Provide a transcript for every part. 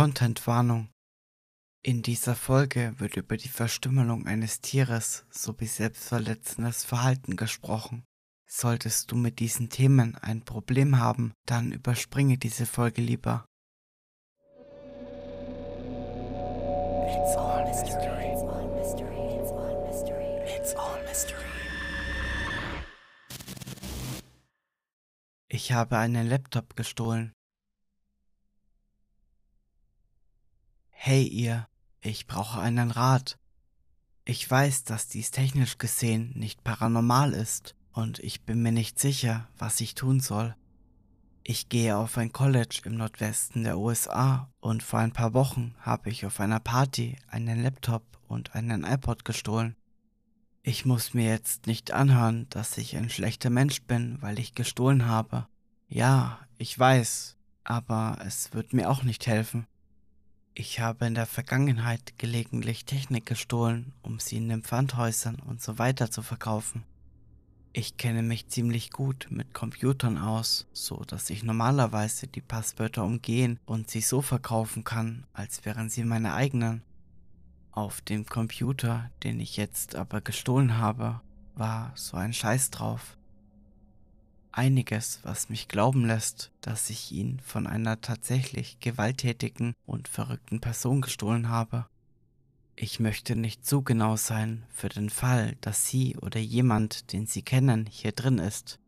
Contentwarnung. In dieser Folge wird über die Verstümmelung eines Tieres sowie selbstverletzendes Verhalten gesprochen. Solltest du mit diesen Themen ein Problem haben, dann überspringe diese Folge lieber. It's all mystery. It's all mystery. It's all mystery. It's all mystery. Ich habe einen Laptop gestohlen. Hey ihr, ich brauche einen Rat. Ich weiß, dass dies technisch gesehen nicht paranormal ist und ich bin mir nicht sicher, was ich tun soll. Ich gehe auf ein College im Nordwesten der USA und vor ein paar Wochen habe ich auf einer Party einen Laptop und einen iPod gestohlen. Ich muss mir jetzt nicht anhören, dass ich ein schlechter Mensch bin, weil ich gestohlen habe. Ja, ich weiß, aber es wird mir auch nicht helfen. Ich habe in der Vergangenheit gelegentlich Technik gestohlen, um sie in den Pfandhäusern und so weiter zu verkaufen. Ich kenne mich ziemlich gut mit Computern aus, so dass ich normalerweise die Passwörter umgehen und sie so verkaufen kann, als wären sie meine eigenen. Auf dem Computer, den ich jetzt aber gestohlen habe, war so ein Scheiß drauf einiges, was mich glauben lässt, dass ich ihn von einer tatsächlich gewalttätigen und verrückten Person gestohlen habe. Ich möchte nicht zu genau sein für den Fall, dass Sie oder jemand, den Sie kennen, hier drin ist.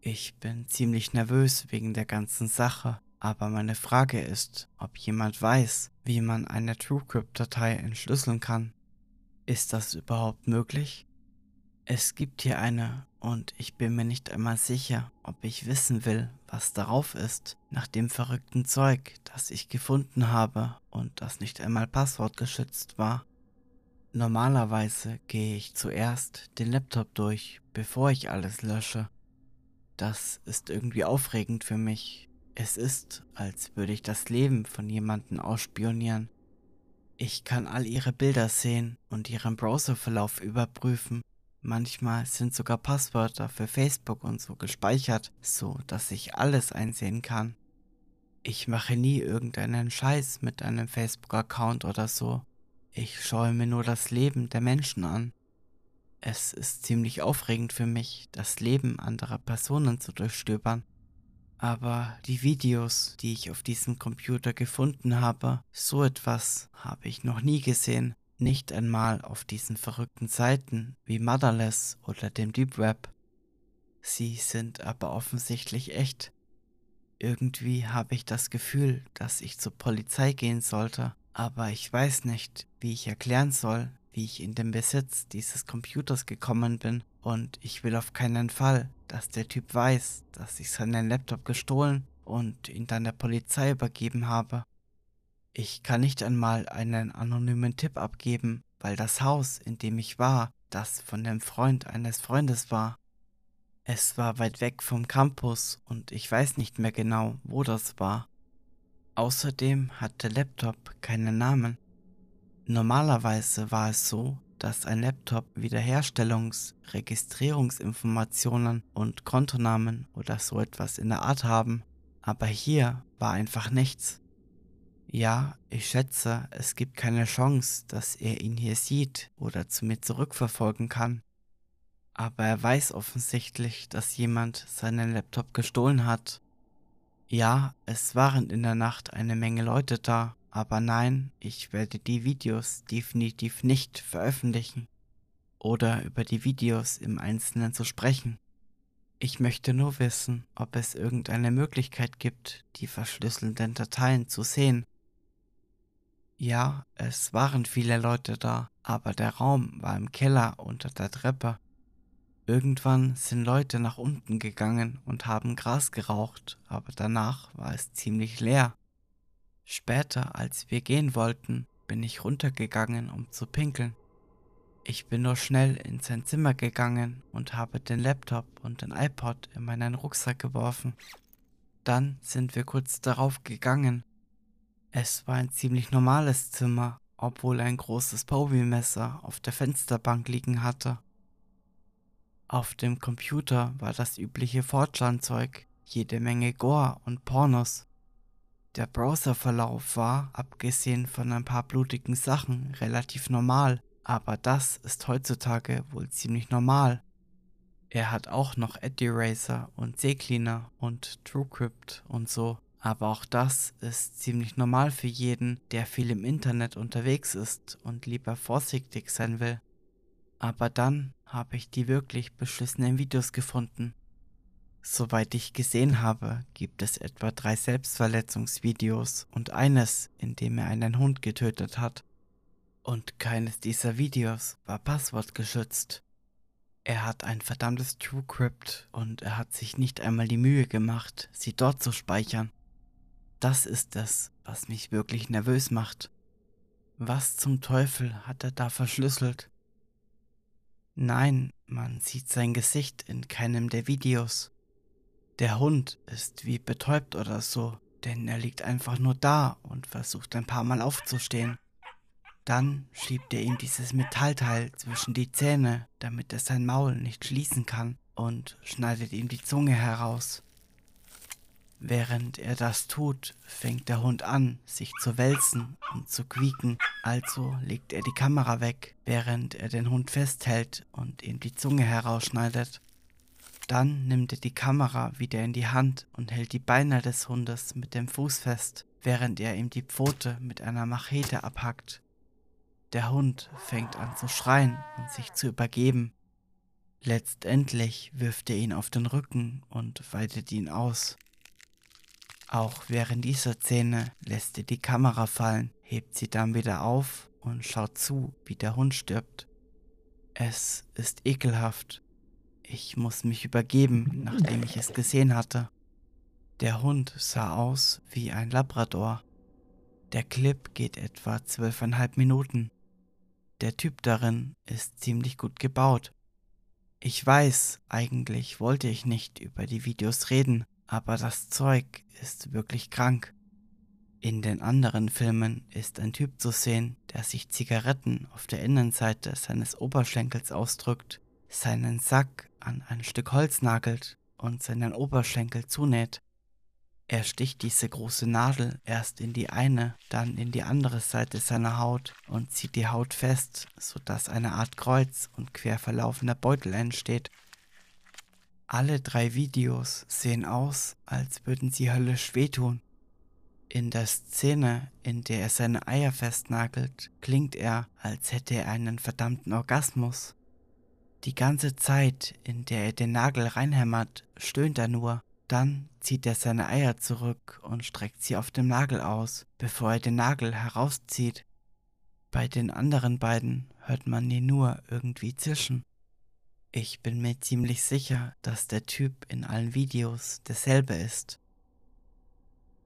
Ich bin ziemlich nervös wegen der ganzen Sache, aber meine Frage ist, ob jemand weiß, wie man eine TrueCrypt-Datei entschlüsseln kann. Ist das überhaupt möglich? Es gibt hier eine und ich bin mir nicht einmal sicher, ob ich wissen will, was darauf ist, nach dem verrückten Zeug, das ich gefunden habe und das nicht einmal passwortgeschützt war. Normalerweise gehe ich zuerst den Laptop durch, bevor ich alles lösche. Das ist irgendwie aufregend für mich. Es ist, als würde ich das Leben von jemandem ausspionieren. Ich kann all ihre Bilder sehen und ihren Browserverlauf überprüfen Manchmal sind sogar Passwörter für Facebook und so gespeichert, so dass ich alles einsehen kann. Ich mache nie irgendeinen Scheiß mit einem Facebook-Account oder so. Ich schaue mir nur das Leben der Menschen an. Es ist ziemlich aufregend für mich, das Leben anderer Personen zu durchstöbern. Aber die Videos, die ich auf diesem Computer gefunden habe, so etwas habe ich noch nie gesehen. Nicht einmal auf diesen verrückten Seiten wie Motherless oder dem Deep Web. Sie sind aber offensichtlich echt. Irgendwie habe ich das Gefühl, dass ich zur Polizei gehen sollte, aber ich weiß nicht, wie ich erklären soll, wie ich in den Besitz dieses Computers gekommen bin und ich will auf keinen Fall, dass der Typ weiß, dass ich seinen Laptop gestohlen und ihn dann der Polizei übergeben habe. Ich kann nicht einmal einen anonymen Tipp abgeben, weil das Haus, in dem ich war, das von dem Freund eines Freundes war. Es war weit weg vom Campus und ich weiß nicht mehr genau, wo das war. Außerdem hat der Laptop keinen Namen. Normalerweise war es so, dass ein Laptop Wiederherstellungs-, Registrierungsinformationen und Kontonamen oder so etwas in der Art haben, aber hier war einfach nichts. Ja, ich schätze, es gibt keine Chance, dass er ihn hier sieht oder zu mir zurückverfolgen kann. Aber er weiß offensichtlich, dass jemand seinen Laptop gestohlen hat. Ja, es waren in der Nacht eine Menge Leute da, aber nein, ich werde die Videos definitiv nicht veröffentlichen oder über die Videos im Einzelnen zu sprechen. Ich möchte nur wissen, ob es irgendeine Möglichkeit gibt, die verschlüsselten Dateien zu sehen ja, es waren viele Leute da, aber der Raum war im Keller unter der Treppe. Irgendwann sind Leute nach unten gegangen und haben Gras geraucht, aber danach war es ziemlich leer. Später, als wir gehen wollten, bin ich runtergegangen, um zu pinkeln. Ich bin nur schnell in sein Zimmer gegangen und habe den Laptop und den iPod in meinen Rucksack geworfen. Dann sind wir kurz darauf gegangen es war ein ziemlich normales Zimmer, obwohl ein großes Bowie-Messer auf der Fensterbank liegen hatte. Auf dem Computer war das übliche Fortran-Zeug, jede Menge Gore und Pornos. Der Browserverlauf war, abgesehen von ein paar blutigen Sachen, relativ normal, aber das ist heutzutage wohl ziemlich normal. Er hat auch noch Ad-Eraser und CCleaner und TrueCrypt und so, aber auch das ist ziemlich normal für jeden, der viel im Internet unterwegs ist und lieber vorsichtig sein will. Aber dann habe ich die wirklich beschissenen Videos gefunden. Soweit ich gesehen habe, gibt es etwa drei Selbstverletzungsvideos und eines, in dem er einen Hund getötet hat. Und keines dieser Videos war passwortgeschützt. Er hat ein verdammtes TrueCrypt und er hat sich nicht einmal die Mühe gemacht, sie dort zu speichern. Das ist es, was mich wirklich nervös macht. Was zum Teufel hat er da verschlüsselt? Nein, man sieht sein Gesicht in keinem der Videos. Der Hund ist wie betäubt oder so, denn er liegt einfach nur da und versucht ein paar Mal aufzustehen. Dann schiebt er ihm dieses Metallteil zwischen die Zähne, damit er sein Maul nicht schließen kann, und schneidet ihm die Zunge heraus. Während er das tut, fängt der Hund an, sich zu wälzen und zu quieken, also legt er die Kamera weg, während er den Hund festhält und ihm die Zunge herausschneidet. Dann nimmt er die Kamera wieder in die Hand und hält die Beine des Hundes mit dem Fuß fest, während er ihm die Pfote mit einer Machete abhackt. Der Hund fängt an zu schreien und sich zu übergeben. Letztendlich wirft er ihn auf den Rücken und weitet ihn aus. Auch während dieser Szene lässt er die Kamera fallen, hebt sie dann wieder auf und schaut zu, wie der Hund stirbt. Es ist ekelhaft. Ich muss mich übergeben, nachdem ich es gesehen hatte. Der Hund sah aus wie ein Labrador. Der Clip geht etwa zwölfeinhalb Minuten. Der Typ darin ist ziemlich gut gebaut. Ich weiß, eigentlich wollte ich nicht über die Videos reden, aber das Zeug ist wirklich krank. In den anderen Filmen ist ein Typ zu sehen, der sich Zigaretten auf der Innenseite seines Oberschenkels ausdrückt, seinen Sack an ein Stück Holz nagelt und seinen Oberschenkel zunäht. Er sticht diese große Nadel erst in die eine, dann in die andere Seite seiner Haut und zieht die Haut fest, sodass eine Art Kreuz und quer verlaufender Beutel entsteht. Alle drei Videos sehen aus, als würden sie höllisch wehtun. In der Szene, in der er seine Eier festnagelt, klingt er, als hätte er einen verdammten Orgasmus. Die ganze Zeit, in der er den Nagel reinhämmert, stöhnt er nur. Dann zieht er seine Eier zurück und streckt sie auf dem Nagel aus, bevor er den Nagel herauszieht. Bei den anderen beiden hört man ihn nur irgendwie zischen. Ich bin mir ziemlich sicher, dass der Typ in allen Videos derselbe ist.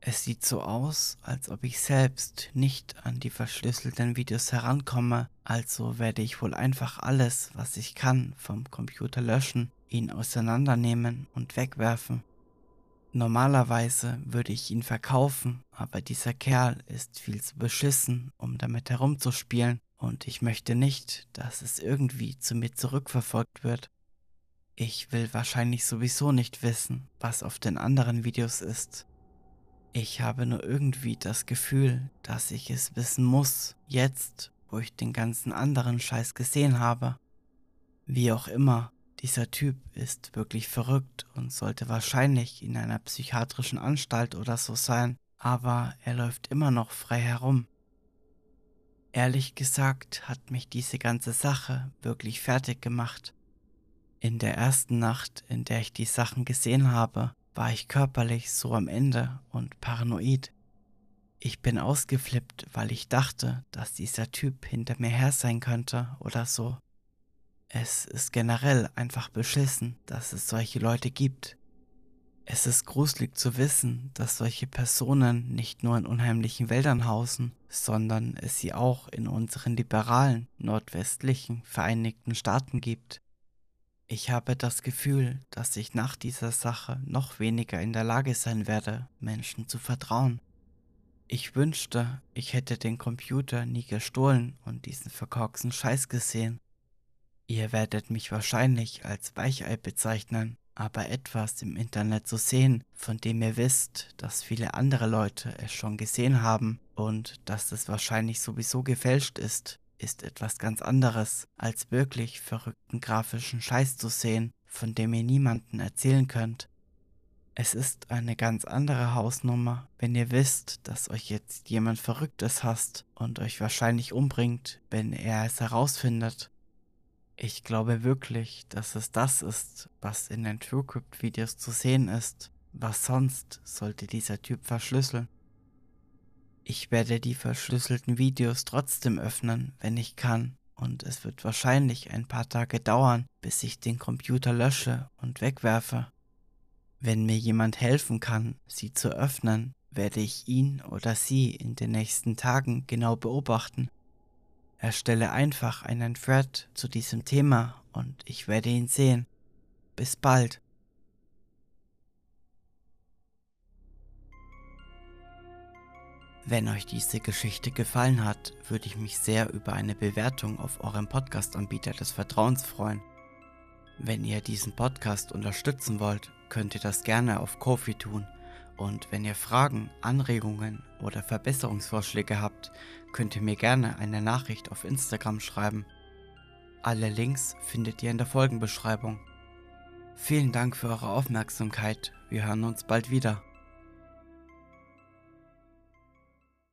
Es sieht so aus, als ob ich selbst nicht an die verschlüsselten Videos herankomme, also werde ich wohl einfach alles, was ich kann, vom Computer löschen, ihn auseinandernehmen und wegwerfen. Normalerweise würde ich ihn verkaufen, aber dieser Kerl ist viel zu beschissen, um damit herumzuspielen und ich möchte nicht, dass es irgendwie zu mir zurückverfolgt wird. Ich will wahrscheinlich sowieso nicht wissen, was auf den anderen Videos ist. Ich habe nur irgendwie das Gefühl, dass ich es wissen muss, jetzt, wo ich den ganzen anderen Scheiß gesehen habe. Wie auch immer, dieser Typ ist wirklich verrückt und sollte wahrscheinlich in einer psychiatrischen Anstalt oder so sein, aber er läuft immer noch frei herum. Ehrlich gesagt hat mich diese ganze Sache wirklich fertig gemacht. In der ersten Nacht, in der ich die Sachen gesehen habe, war ich körperlich so am Ende und paranoid. Ich bin ausgeflippt, weil ich dachte, dass dieser Typ hinter mir her sein könnte oder so. Es ist generell einfach beschissen, dass es solche Leute gibt. Es ist gruselig zu wissen, dass solche Personen nicht nur in unheimlichen Wäldern hausen, sondern es sie auch in unseren liberalen, nordwestlichen Vereinigten Staaten gibt. Ich habe das Gefühl, dass ich nach dieser Sache noch weniger in der Lage sein werde, Menschen zu vertrauen. Ich wünschte, ich hätte den Computer nie gestohlen und diesen verkorksten Scheiß gesehen. Ihr werdet mich wahrscheinlich als Weichei bezeichnen, aber etwas im Internet zu sehen, von dem ihr wisst, dass viele andere Leute es schon gesehen haben und dass es wahrscheinlich sowieso gefälscht ist, ist etwas ganz anderes, als wirklich verrückten grafischen Scheiß zu sehen, von dem ihr niemanden erzählen könnt. Es ist eine ganz andere Hausnummer, wenn ihr wisst, dass euch jetzt jemand Verrücktes hasst und euch wahrscheinlich umbringt, wenn er es herausfindet. Ich glaube wirklich, dass es das ist, was in den TrueCrypt-Videos zu sehen ist. Was sonst sollte dieser Typ verschlüsseln? Ich werde die verschlüsselten Videos trotzdem öffnen, wenn ich kann, und es wird wahrscheinlich ein paar Tage dauern, bis ich den Computer lösche und wegwerfe. Wenn mir jemand helfen kann, sie zu öffnen, werde ich ihn oder sie in den nächsten Tagen genau beobachten. Erstelle einfach einen Thread zu diesem Thema und ich werde ihn sehen. Bis bald. Wenn euch diese Geschichte gefallen hat, würde ich mich sehr über eine Bewertung auf eurem Podcast-Anbieter des Vertrauens freuen. Wenn ihr diesen Podcast unterstützen wollt, könnt ihr das gerne auf Kofi tun. Und wenn ihr Fragen, Anregungen oder Verbesserungsvorschläge habt, könnt ihr mir gerne eine Nachricht auf Instagram schreiben. Alle Links findet ihr in der Folgenbeschreibung. Vielen Dank für eure Aufmerksamkeit. Wir hören uns bald wieder.